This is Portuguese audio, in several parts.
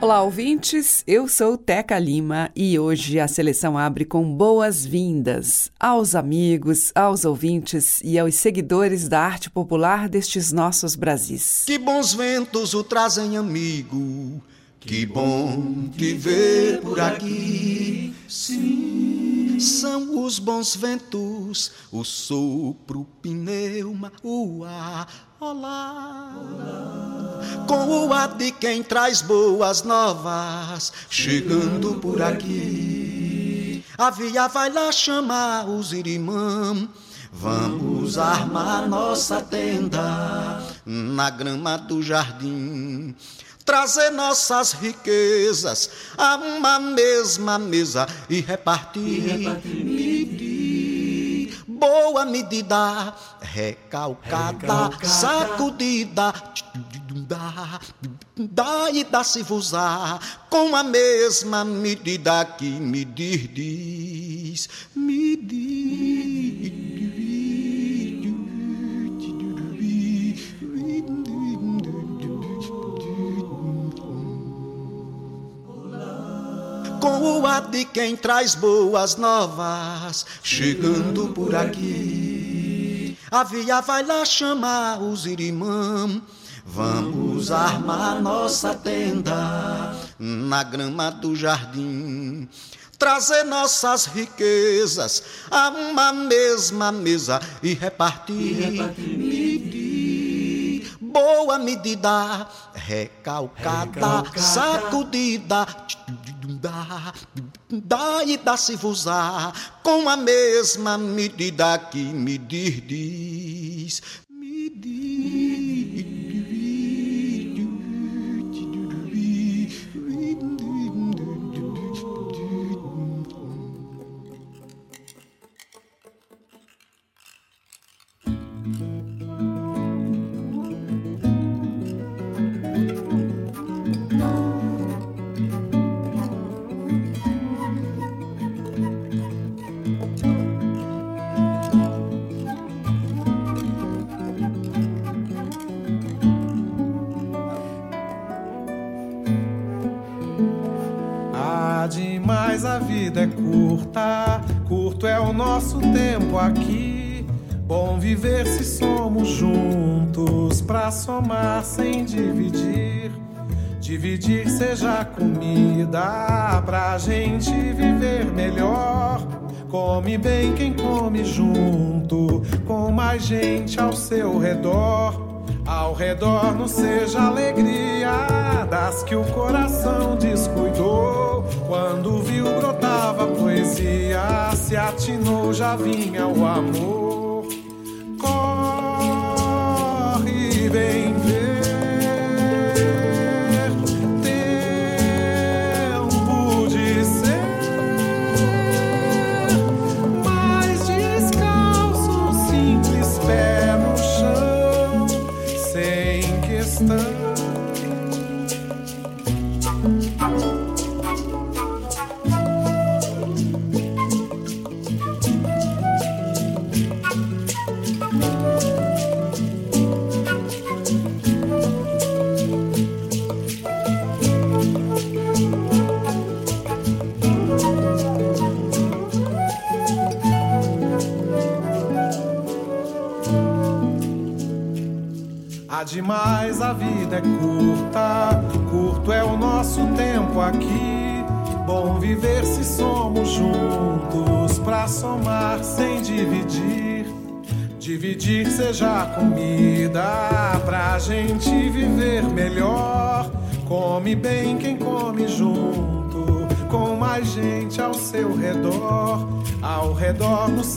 Olá, ouvintes. Eu sou Teca Lima e hoje a seleção abre com boas-vindas aos amigos, aos ouvintes e aos seguidores da arte popular destes nossos Brasis. Que bons ventos o trazem, amigo. Que bom te ver por aqui. Sim, são os bons ventos, o sopro, o pneuma, o ar. Olá. Olá. Com o ar de quem traz boas novas, chegando por aqui. A via vai lá chamar os irimãs. Vamos armar nossa tenda na grama do jardim trazer nossas riquezas a uma mesma mesa e repartir. E repartir. Medir. Boa medida, recalcada, recalcada. sacudida. Dá e dá-se usar com a mesma medida que medir diz. Medir. Com o ar de quem traz boas novas, chegando por aqui. A via vai lá chamar os irimãs. Vamos armar nossa tenda na grama do jardim. Trazer nossas riquezas a uma mesma mesa e repartir. E repartir. Medir. Boa medida, recalcada, recalcada. sacudida dá, dá e dá-se usar com a mesma medida que medir diz. Medir. Curto é o nosso tempo aqui. Bom viver se somos juntos, pra somar sem dividir. Dividir seja comida, pra gente viver melhor. Come bem quem come junto, com mais gente ao seu redor. Ao redor não seja alegria das que o coração descuidou. Quando viu brotava poesia, se atinou já vinha o amor. Corre, vem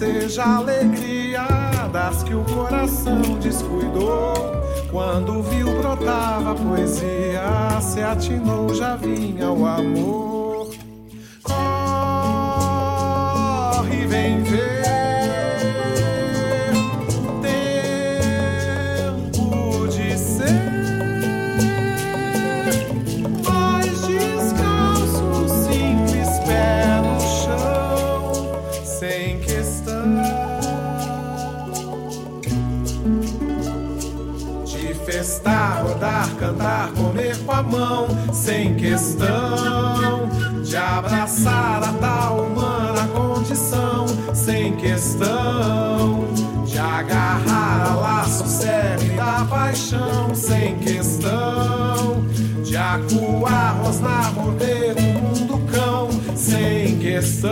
seja alegria das que o coração descuidou. Quando viu brotava a poesia, se atinou já vinha o amor. Abraçar a tal humana condição, sem questão de agarrar a laço sério da paixão, sem questão de acuar, rosnar, morder o mundo cão, sem questão.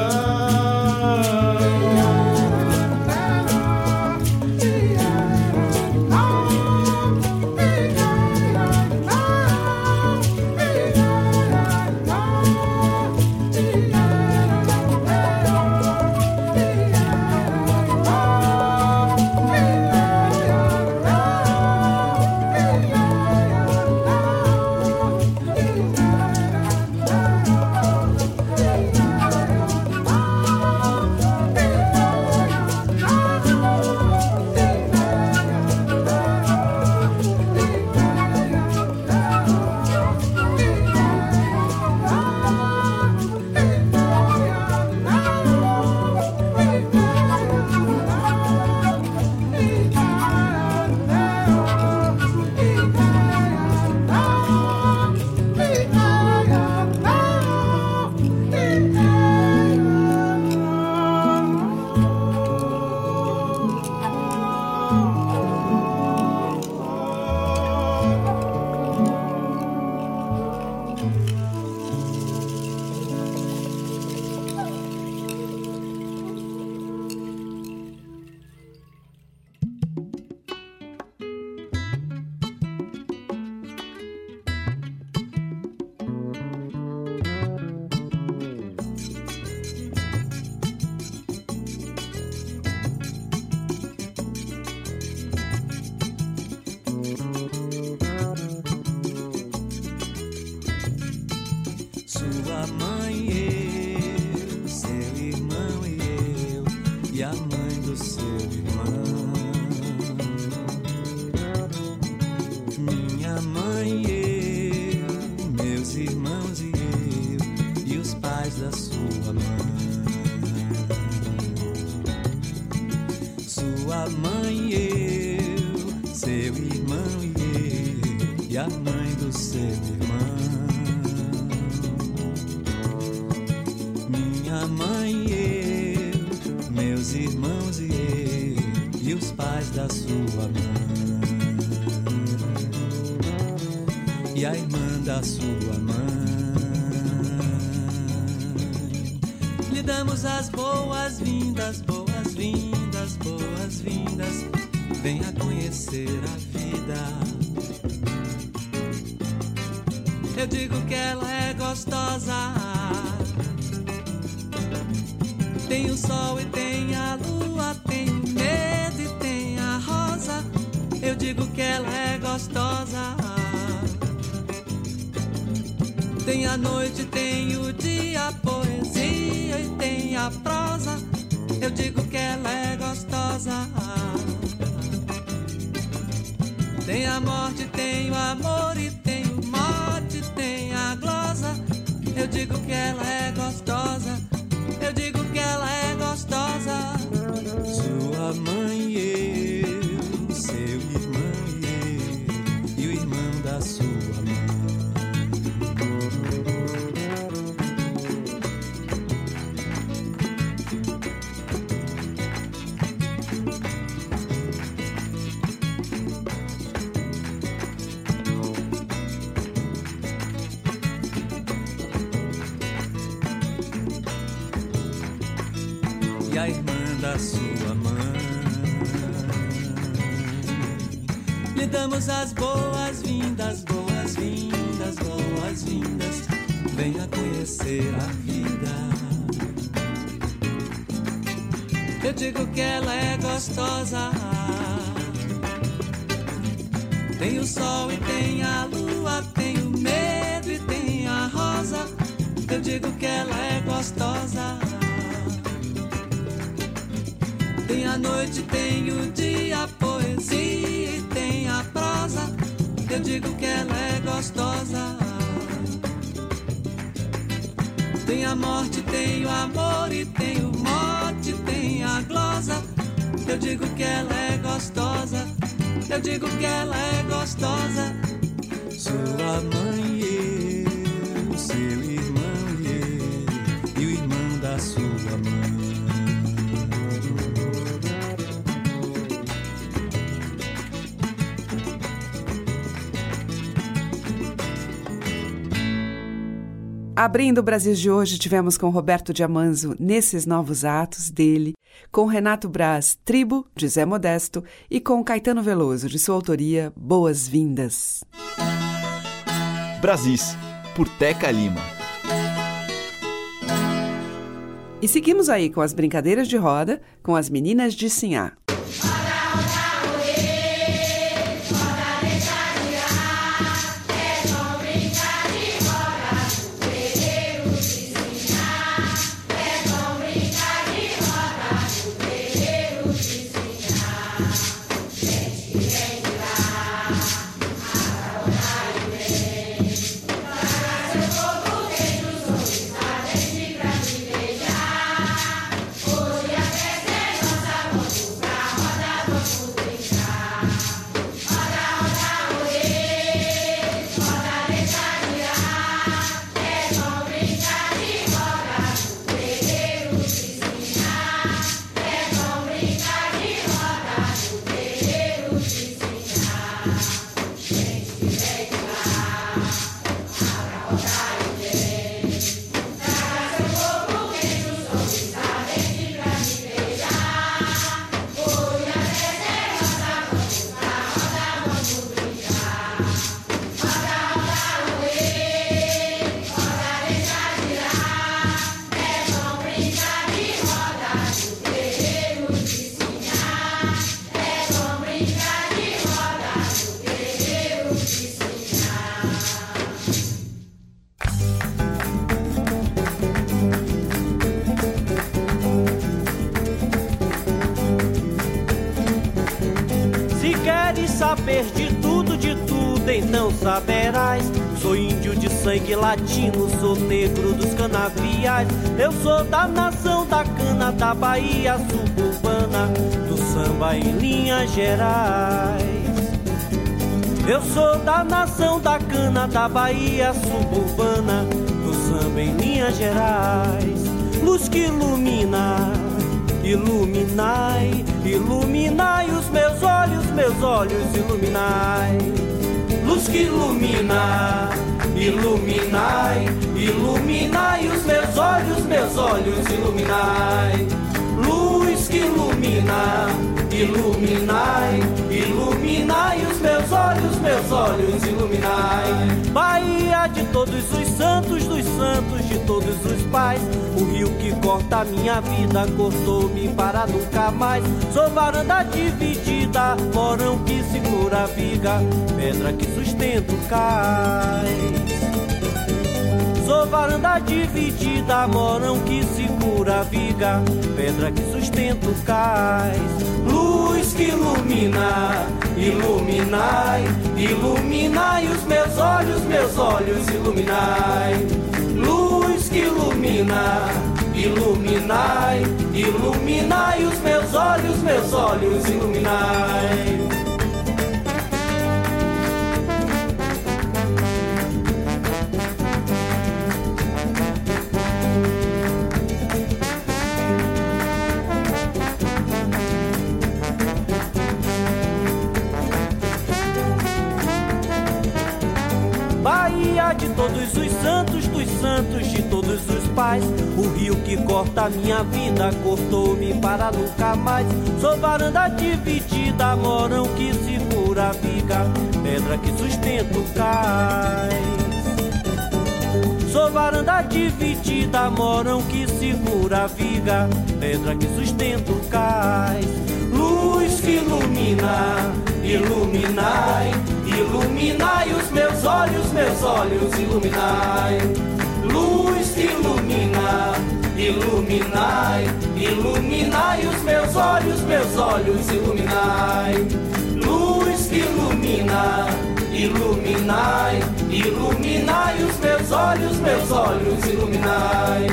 As boas-vindas, boas-vindas, boas-vindas. Venha conhecer a vida. Eu digo que ela é gostosa. Tem o sol e morte, tem o amor e tem o mote, tem a glosa. Eu digo que ela é gostosa. Eu digo que ela é gostosa. Sua Abrindo o Brasil de hoje, tivemos com Roberto Diamanzo Nesses Novos Atos, dele, com Renato Braz, Tribo, de Zé Modesto, e com Caetano Veloso, de sua autoria, Boas-Vindas. Brasis, por Teca Lima. E seguimos aí com as brincadeiras de roda com as meninas de Sinhá. Sangue latino, sou negro dos canaviais. Eu sou da nação da cana, da Bahia suburbana, do samba em linhas gerais. Eu sou da nação da cana, da Bahia suburbana, do samba em linhas gerais. Luz que ilumina, iluminai, iluminai os meus olhos, meus olhos iluminai. Luz que ilumina, Iluminai, iluminai os meus olhos, meus olhos, iluminai. Luz que ilumina, iluminai, iluminai os meus olhos, meus olhos, iluminai. Bahia de todos os santos, dos santos de todos os pais. O rio que corta minha vida, cortou-me para nunca mais. Sou varanda dividida, morão que segura a viga, pedra que sustenta o cais. Sou varanda dividida, morão que segura a viga, pedra que sustenta o cais. Luz que ilumina, iluminai, iluminai os meus olhos, meus olhos, iluminai. Luz que ilumina, iluminai, iluminai os meus olhos, meus olhos, iluminai. Todos os santos, dos santos de todos os pais. O rio que corta minha vida cortou-me para nunca mais. Sou varanda dividida, morão que segura a viga, pedra que sustenta o cais. Sou varanda dividida, morão que segura a viga, pedra que sustenta o cais. Luz que ilumina, iluminai Iluminai os meus olhos, meus olhos, iluminai. Luz que ilumina, iluminai. Iluminai os meus olhos, meus olhos, iluminai. Luz que ilumina, iluminai. Iluminai os meus olhos, meus olhos, iluminai.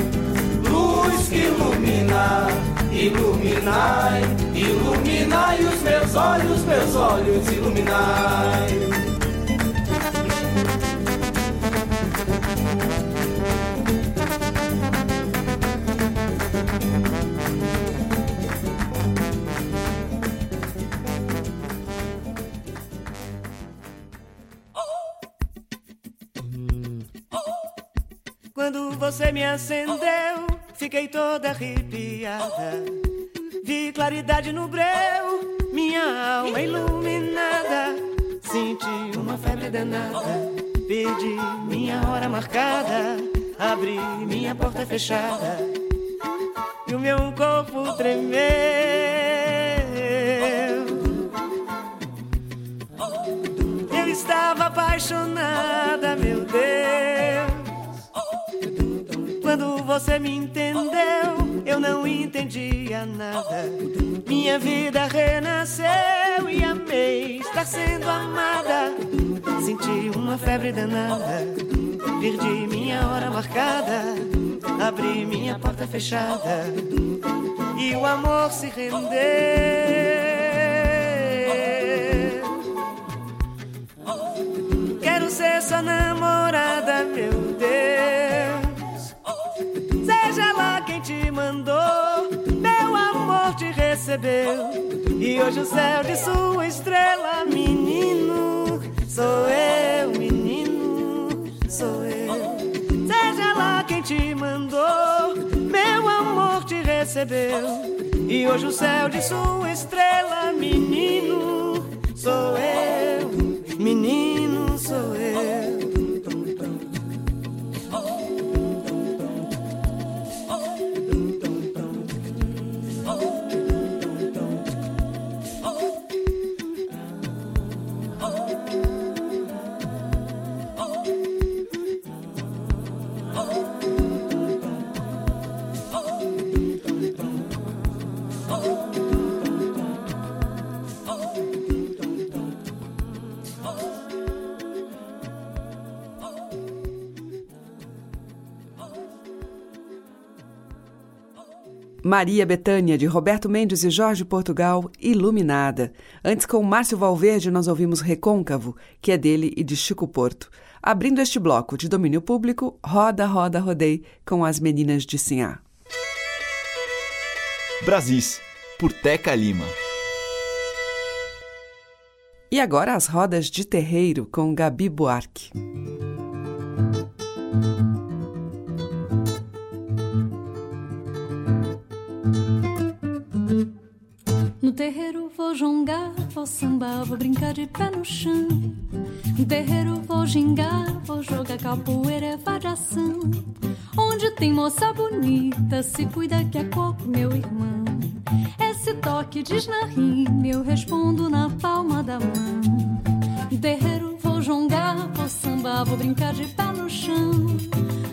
Luz que ilumina, iluminai, iluminai os meus olhos, meus olhos, iluminai. Me acendeu, fiquei toda arrepiada. Vi claridade no breu, minha alma iluminada. Senti uma febre danada, perdi minha hora marcada. Abri minha porta fechada e o meu corpo tremeu. Você me entendeu, eu não entendia nada. Minha vida renasceu e amei estar sendo amada. Senti uma febre danada, perdi minha hora marcada, abri minha porta fechada e o amor se rendeu. Quero ser sua namorada, meu E hoje o céu de sua estrela, menino, sou eu, menino, sou eu. Seja lá quem te mandou, meu amor te recebeu. E hoje o céu de sua estrela, menino, sou eu, menino, sou eu. Maria Betânia, de Roberto Mendes e Jorge Portugal, Iluminada. Antes, com Márcio Valverde, nós ouvimos Recôncavo, que é dele e de Chico Porto. Abrindo este bloco de domínio público, Roda, Roda, Rodei, com as meninas de Sinhá. Brasis, por Teca Lima. E agora as rodas de terreiro com Gabi Buarque. No terreiro vou jongar, vou sambar, vou brincar de pé no chão. No terreiro vou gingar, vou jogar capoeira, é variação. Onde tem moça bonita, se cuida que é coco, meu irmão. Esse toque diz na rima, eu respondo na palma da mão. No terreiro vou jongar, vou sambar, vou brincar de pé no chão.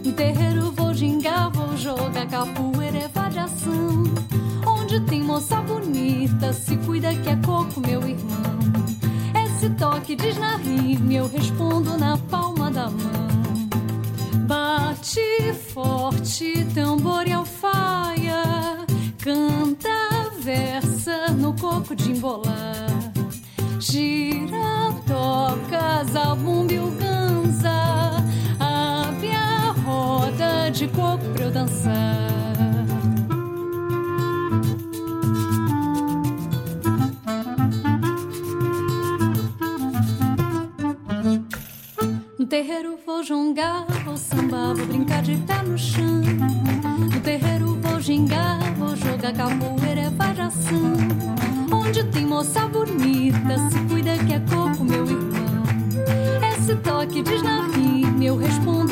No terreiro vou gingar, vou jogar capoeira, é variação. Tem moça bonita, se cuida que é coco, meu irmão. Esse toque diz na rima, eu respondo na palma da mão. Bate forte, tambor e alfaia, canta, versa no coco de embolar. Gira, toca, zabumba e o ganza, abre a roda de coco pra eu dançar. No terreiro vou jongar, vou sambar, vou brincar de pé no chão. No terreiro vou gingar, vou jogar capoeira, é variação. Onde tem moça bonita, se cuida que é coco, meu irmão. Esse toque diz na rima, eu respondo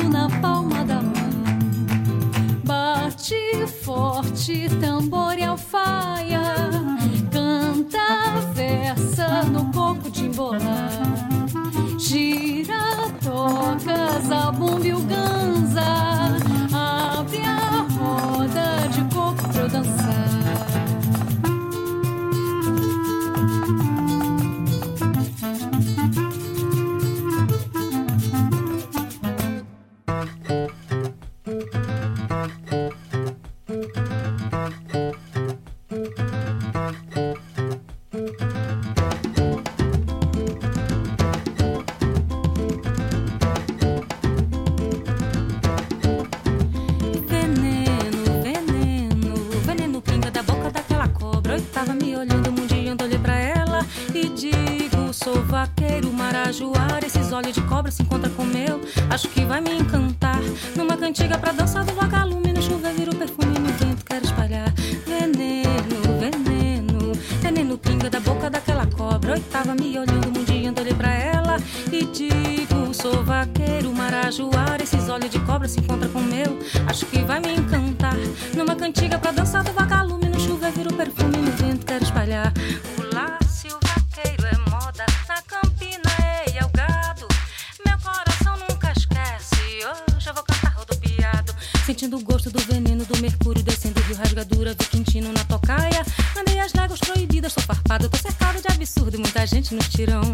gente nos tirão.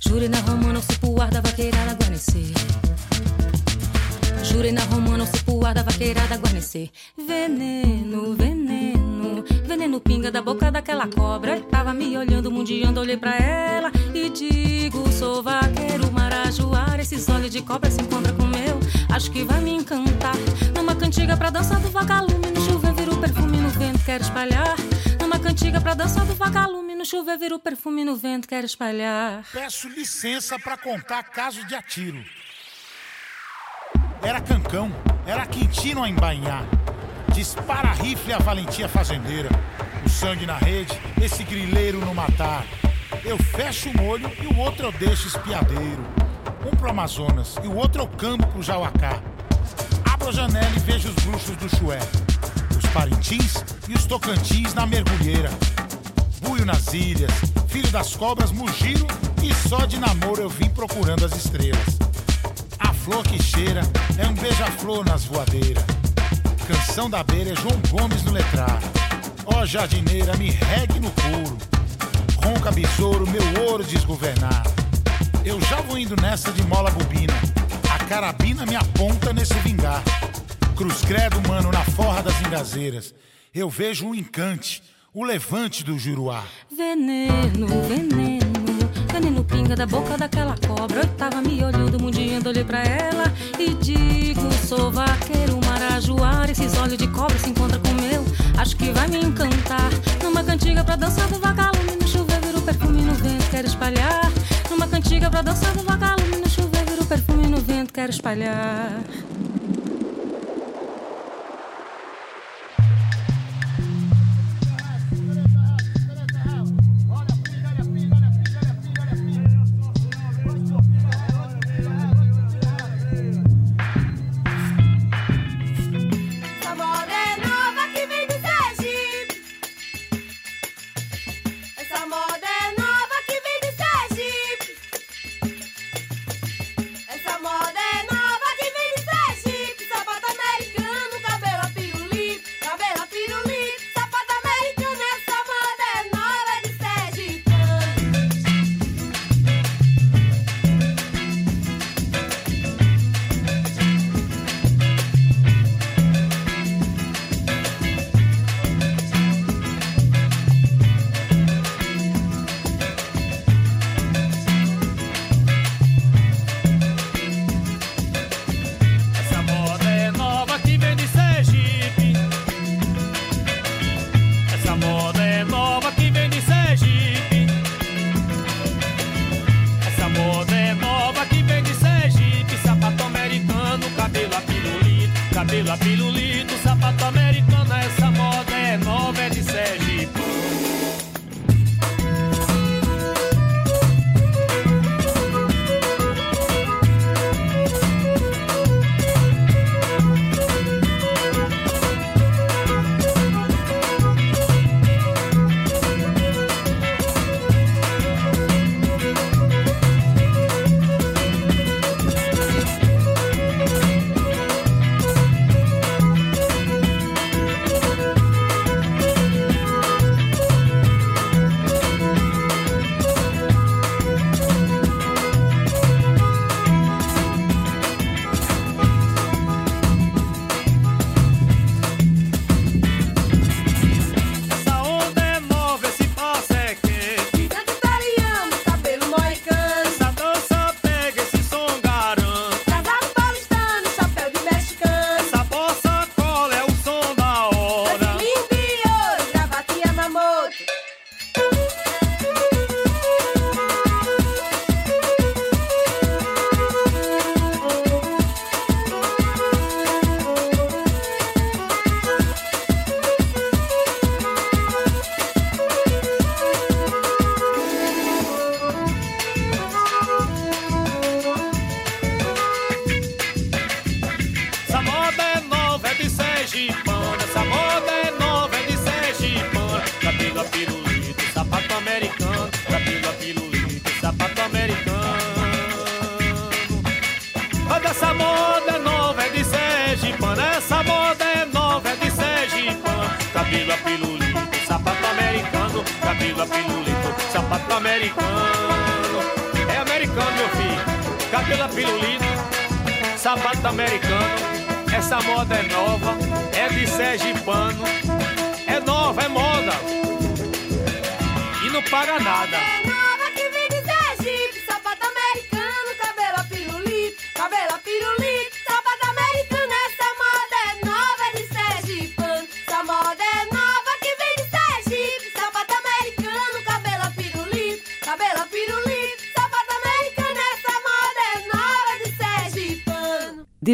Jurei na romana o cipuar da vaqueirada guarnecer. Jurei na romana o cipuar da vaqueirada guarnecer. Veneno, veneno, veneno pinga da boca daquela cobra. Tava me olhando, mundiando, olhei pra ela e digo: sou vaqueiro, marajoara. Esses olhos de cobra se encontram com meu, acho que vai me encantar. Numa cantiga pra dançar do vagalume, no chuva vira o perfume no vento, quero espalhar. Numa cantiga pra dançar do vagalume, no chuva vira o perfume no vento, quero espalhar. Peço licença pra contar caso de atiro. Era cancão, era quintino a embainhar. Dispara rifle a valentia fazendeira. O sangue na rede, esse grileiro no matar. Eu fecho um olho e o outro eu deixo espiadeiro. Um pro Amazonas e o outro eu cambo pro Jauacá. Abro a janela e vejo os bruxos do Chué. Os Parintins e os Tocantins na mergulheira. Buio nas ilhas, filho das cobras, mugiro e só de namoro eu vim procurando as estrelas. A flor que cheira é um beija-flor nas voadeiras. Canção da beira é João Gomes no letrar. Ó jardineira, me regue no couro. Ronca besouro, meu ouro desgovernar. Eu já vou indo nessa de mola bobina. A carabina me aponta nesse vingar. Cruz credo, mano, na forra das engazeiras. Eu vejo um encante, o levante do Juruá. Veneno, veneno, veneno pinga da boca daquela cobra. Eu tava me olhando, mundiando, olhei pra ela e digo: sou vaqueiro, marajoara. Esses olhos de cobra se encontram com o meu, acho que vai me encantar. Numa cantiga pra dançar do vagalume, no chuveiro vira o perfume no vento, quero espalhar. Numa cantiga pra dançar do vagalume, no chuveiro vira o perfume no vento, quero espalhar.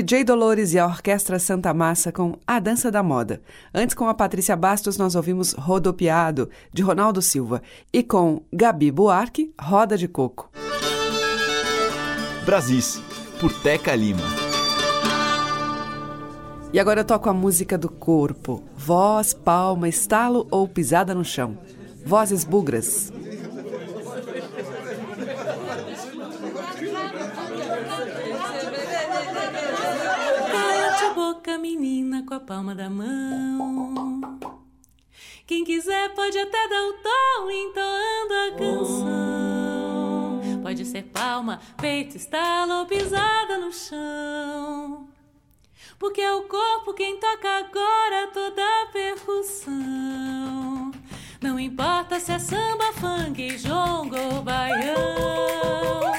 DJ Dolores e a Orquestra Santa Massa com A Dança da Moda. Antes, com a Patrícia Bastos, nós ouvimos Rodopiado, de Ronaldo Silva. E com Gabi Buarque, Roda de Coco. Brasis, por Teca Lima. E agora eu toco a música do corpo. Voz, palma, estalo ou pisada no chão. Vozes bugras. De boca, menina, com a palma da mão. Quem quiser pode até dar o tom entoando a canção. Pode ser palma, peito, estalo ou pisada no chão. Porque é o corpo quem toca agora toda a percussão. Não importa se é samba, funk, jongo ou baião.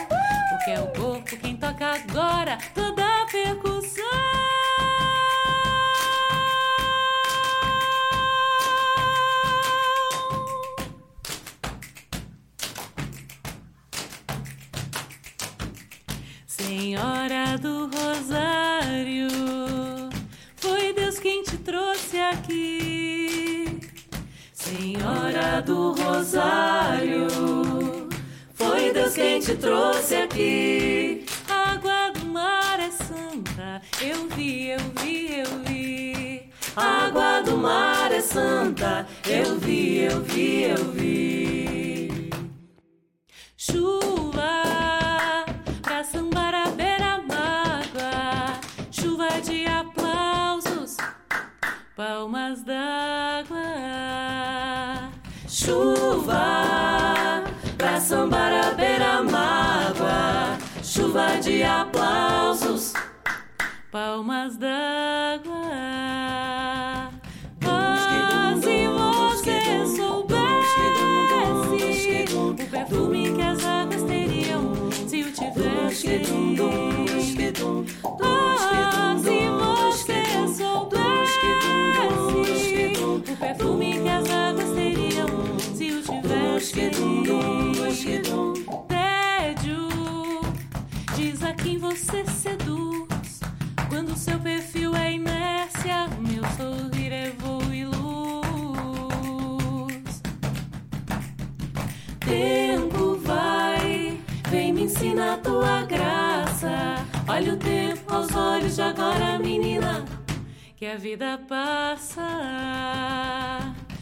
Porque é o corpo quem toca agora toda a percussão. Trouxe aqui. Senhora do Rosário, foi Deus quem te trouxe aqui. Água do mar é santa, eu vi, eu vi, eu vi. Água do mar é santa, eu vi, eu vi, eu vi. Chuva palmas d'água. Ah, se você soubesse o perfume que as águas teriam se o tivesse. Ah, se você soubesse o perfume que as águas teriam se o tivesse. Tédio, diz a quem você seu perfil é inércia, meu sorrir é voo e luz. Tempo vai, vem me ensina a tua graça. Olha o tempo aos olhos de agora, menina, que a vida passa.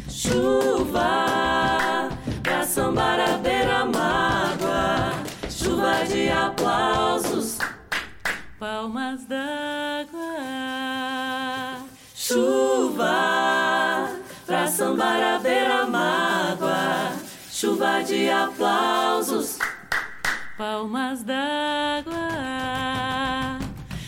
Chuva pra sambar a beira-mágoa, chuva de aplausos, palmas d'água. Chuva pra sambar a beira-mágoa, chuva de aplausos, palmas d'água.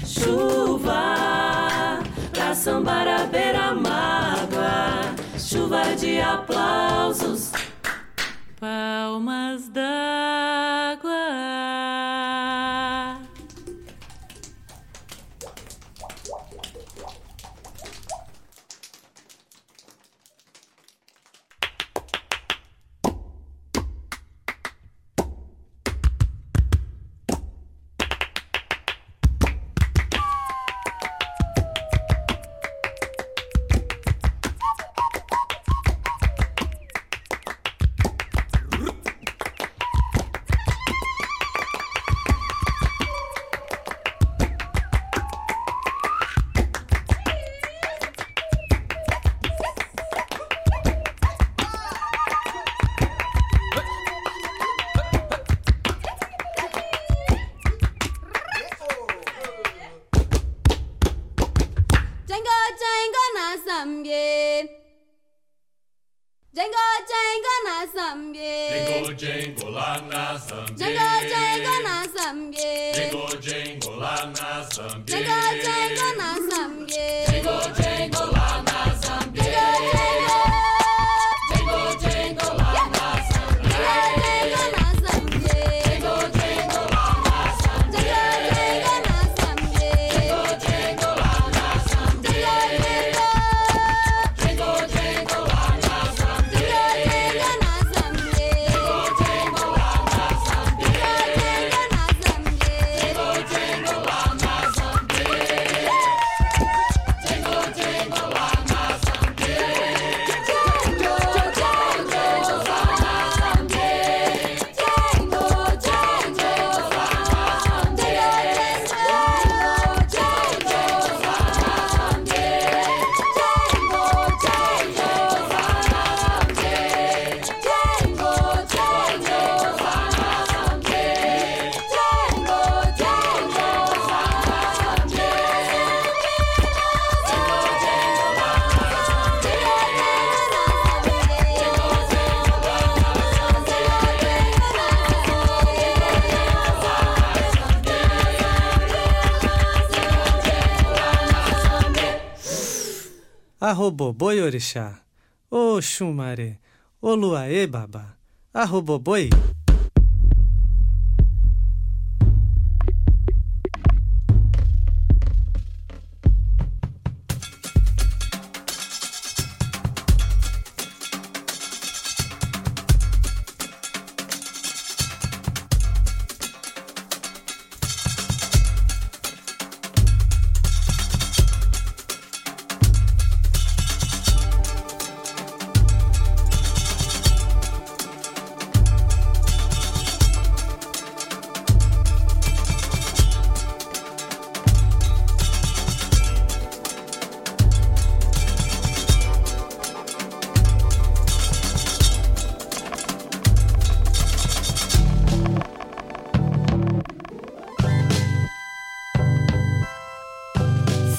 Chuva pra sambar a beira-mágoa, chuva de aplausos, palmas d'água. Arroboboi orixá, ô Xumaré, ô Luaê babá, arroboboi.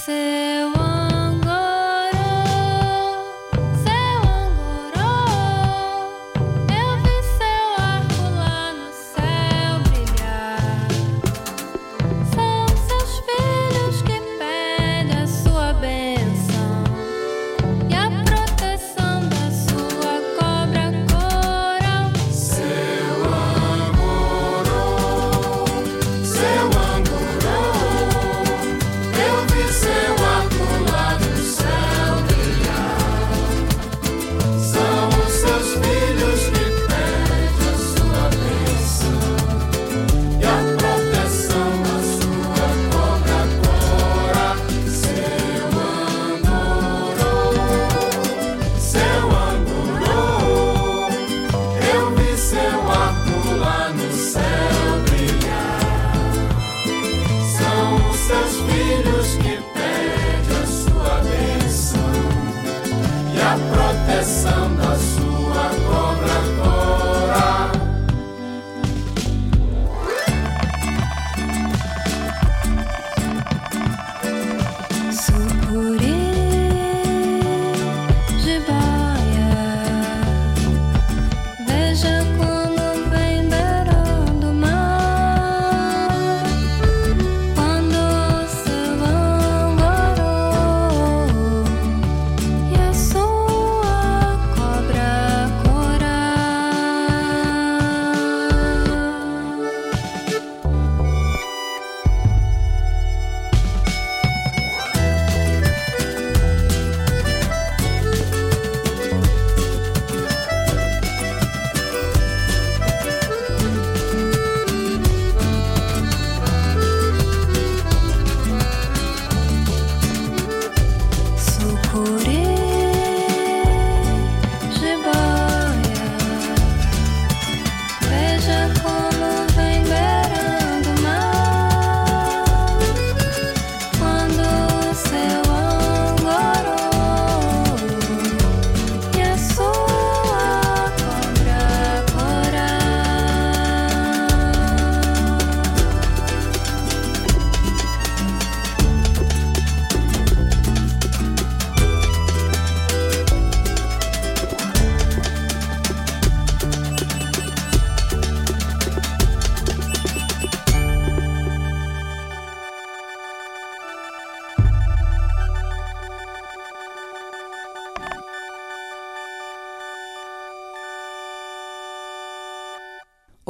Seu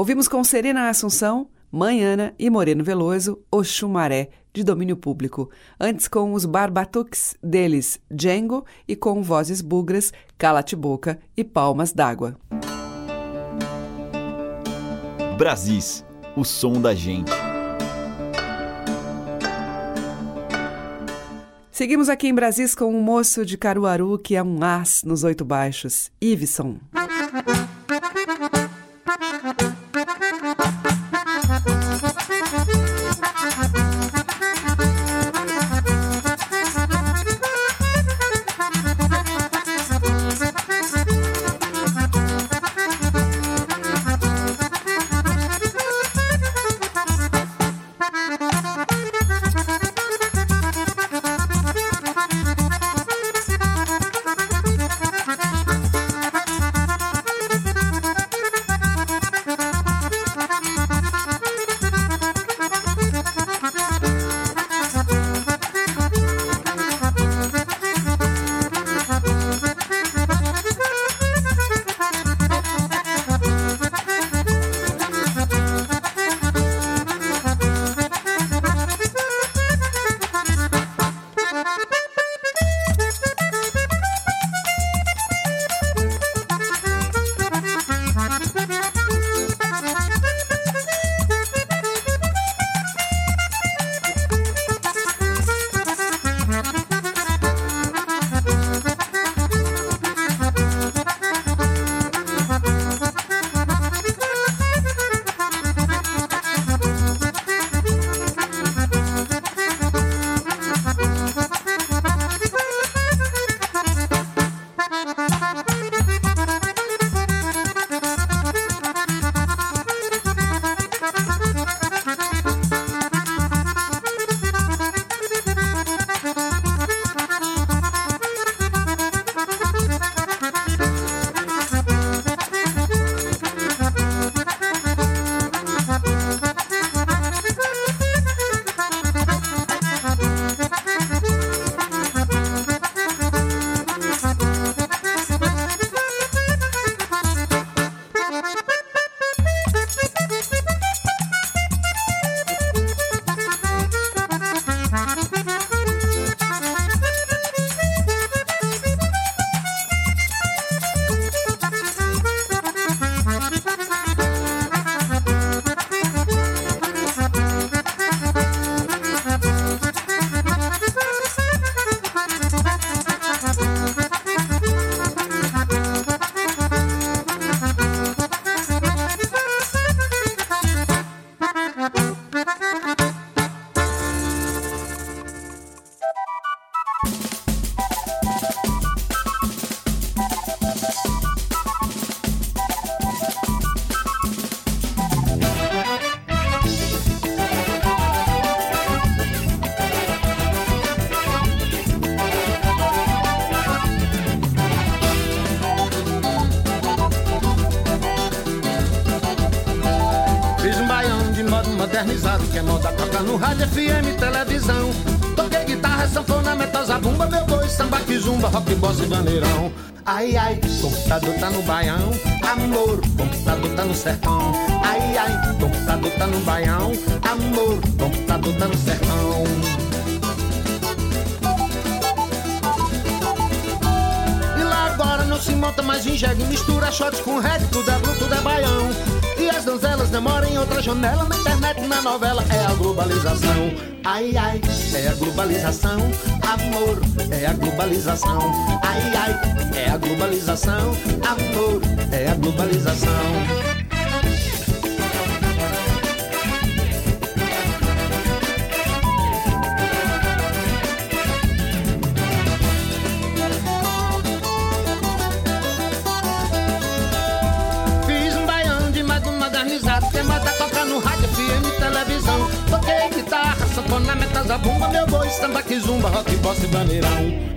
Ouvimos com Serena Assunção, Mãe Ana e Moreno Veloso, Oxumaré, de domínio público. Antes com os Barbatuques, deles Django e com vozes bugras, Cala-te Boca e Palmas d'Água. Brasis, o som da gente. Seguimos aqui em Brasis com um moço de Caruaru que é um as nos oito baixos, Iveson. Janela, na internet, na novela, é a globalização. Ai, ai, é a globalização, amor, é a globalização. Ai, ai, é a globalização, amor, é a globalização. Metal, zabumba, meu boi, samba, kizumba, rock, bossa e bandeirão.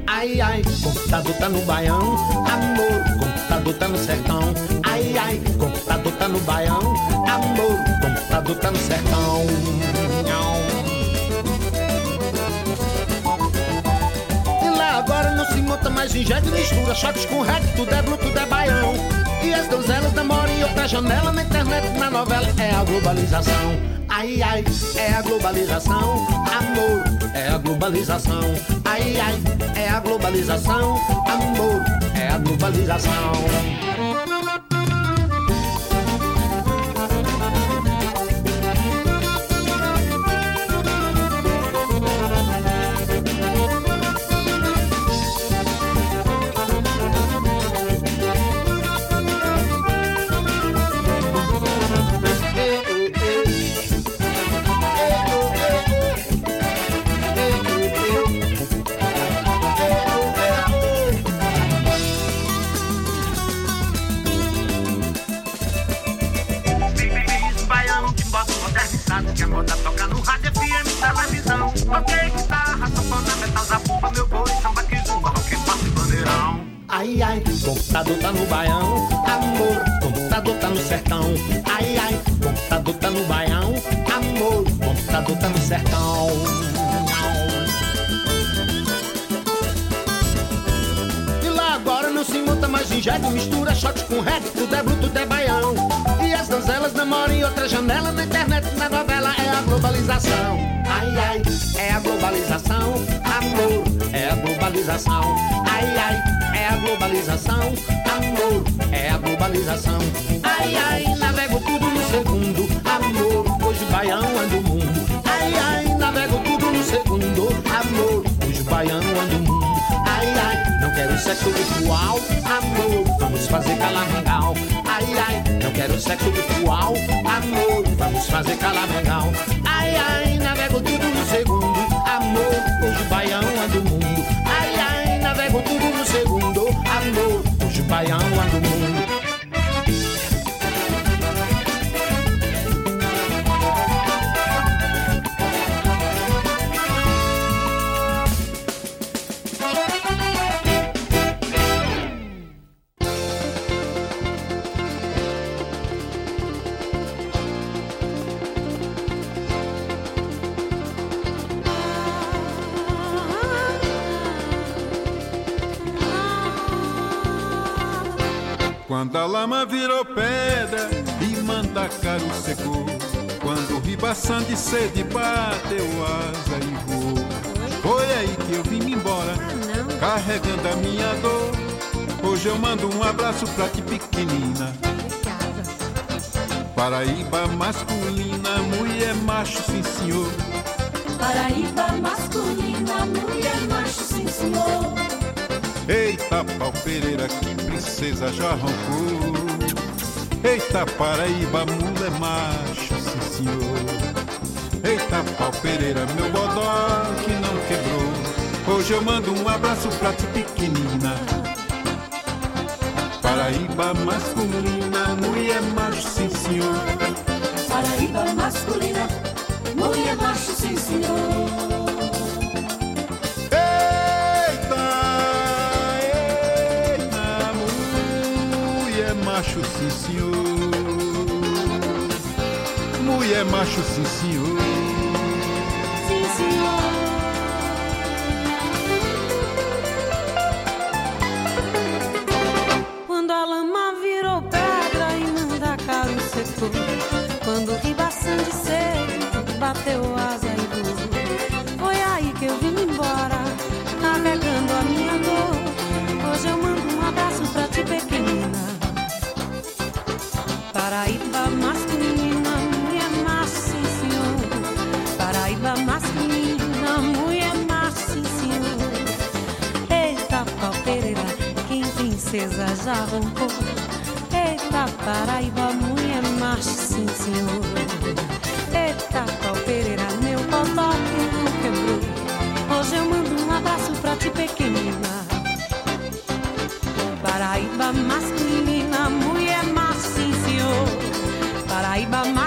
Ai, ai, computador tá no baião, amor, computador tá no sertão. Ai, ai, computador tá no baião, amor, computador tá no sertão. E lá agora não se monta mais em jegue, mistura choques com reggae, tudo é blue, tudo é baião. E as donzelas namoram em outra janela na internet, na novela. É a globalização. Ai, ai, é a globalização. Amor, é a globalização. Ai, ai, é a globalização. Amor, é a globalização. Computador tá no baião. Amor, computador tá no sertão. Ai, ai, computador tá no baião. Amor, computador tá no sertão. E lá agora não se monta mais em jegue, mistura shot com reggae, tudo é bruto, tudo é baião. E as donzelas namoram em outra janela, na internet, na novela, é a globalização. Ai, ai, é a globalização. Amor, é a globalização. Ai, ai, é a globalização. Amor, é a globalização. Ai, ai, navego tudo no segundo. Amor, hoje baião anda o mundo. Ai, ai, navego tudo no segundo. Amor, hoje baião anda o mundo. Ai, ai, não quero sexo virtual. Amor, vamos fazer calamangal. Ai, ai, não quero sexo virtual. Amor, vamos fazer calamangal. Ai, ai, navego tudo no segundo. Amor, hoje baião anda o mundo. Ai, ai, navego tudo no segundo. Amor, hoje baião anda o Quando a lama virou pedra e mandacaru secou, quando o ribação de sede bateu asa e voou, foi aí que eu vim embora, carregando a minha dor. Hoje eu mando um abraço pra ti pequenina. Paraíba masculina, mulher macho, sim senhor. Paraíba masculina, mulher macho, sim senhor. Eita, pau Pereira, que princesa já roncou. Eita, Paraíba, mulher macho, sim senhor. Eita, pau Pereira, meu bodó que não quebrou. Hoje eu mando um abraço pra ti pequenina. Paraíba masculina, mulher macho, sim senhor. Paraíba masculina, mulher macho, sim senhor. Mulher macho, sim senhor. Princesa já roncou. Eita, Paraíba, mulher macho, sim senhor. Eita, pau Pereira, meu bodó que não quebrou. Hoje eu mando um abraço pra ti, pequenina. Paraíba masculina, mulher macho, sim senhor. Paraíba masculina,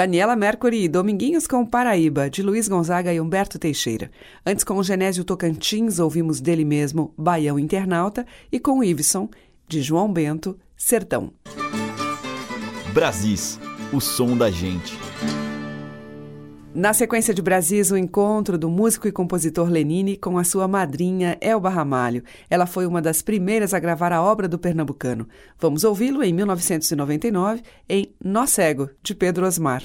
Daniela Mercury e Dominguinhos com Paraíba, de Luiz Gonzaga e Humberto Teixeira. Antes, com o Genésio Tocantins, ouvimos dele mesmo Baião Internauta e com o Iveson, de João Bento, Sertão. Brasis, o som da gente. Na sequência de Brasis, o encontro do músico e compositor Lenine com a sua madrinha Elba Ramalho. Ela foi uma das primeiras a gravar a obra do pernambucano. Vamos ouvi-lo em 1999 em Nó Cego, de Pedro Osmar.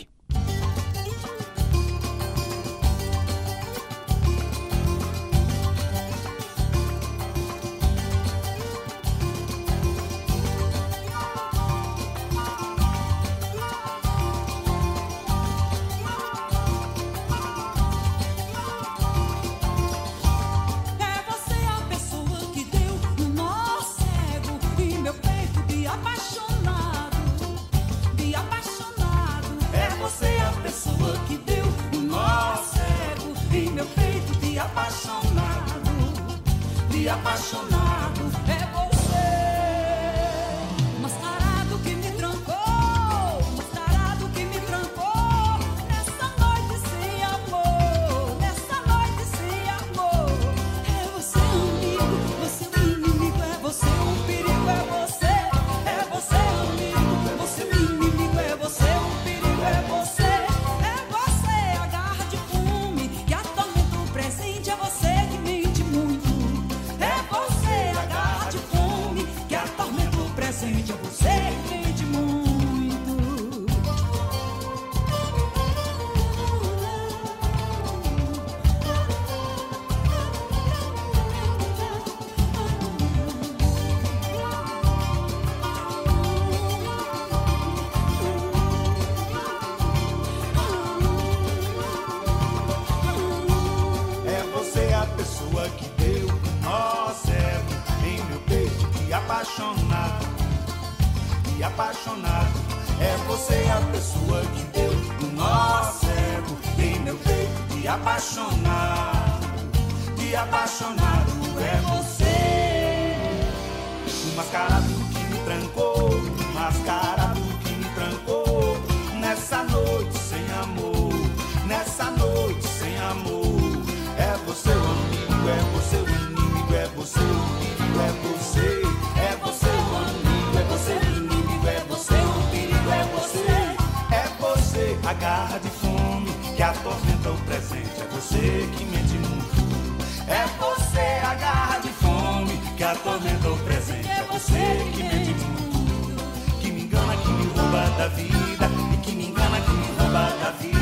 Apaixonado, de apaixonado. É você, o mascarado que me trancou, o mascarado que me trancou nessa noite sem amor, nessa noite sem amor. É você o amigo, é você o inimigo, é você o perigo, é você. É você o amigo, é você o inimigo, é você o perigo, é você. É você a garra de fome que presente, é você que mente muito. É você a garra de fome que atormenta o presente, é você que mente muito. Que me engana, que me rouba da vida, e que me engana, que me rouba da vida,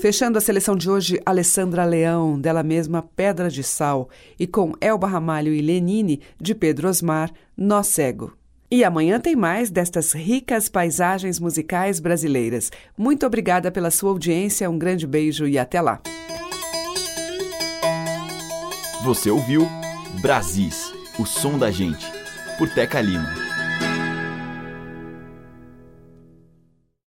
Fechando a seleção de hoje, Alessandra Leão, dela mesma Pedra de Sal, e com Elba Ramalho e Lenine, de Pedro Osmar, Nó Cego. E amanhã tem mais destas ricas paisagens musicais brasileiras. Muito obrigada pela sua audiência, um grande beijo e até lá. Você ouviu Brasis, o som da gente, por Teca Lima.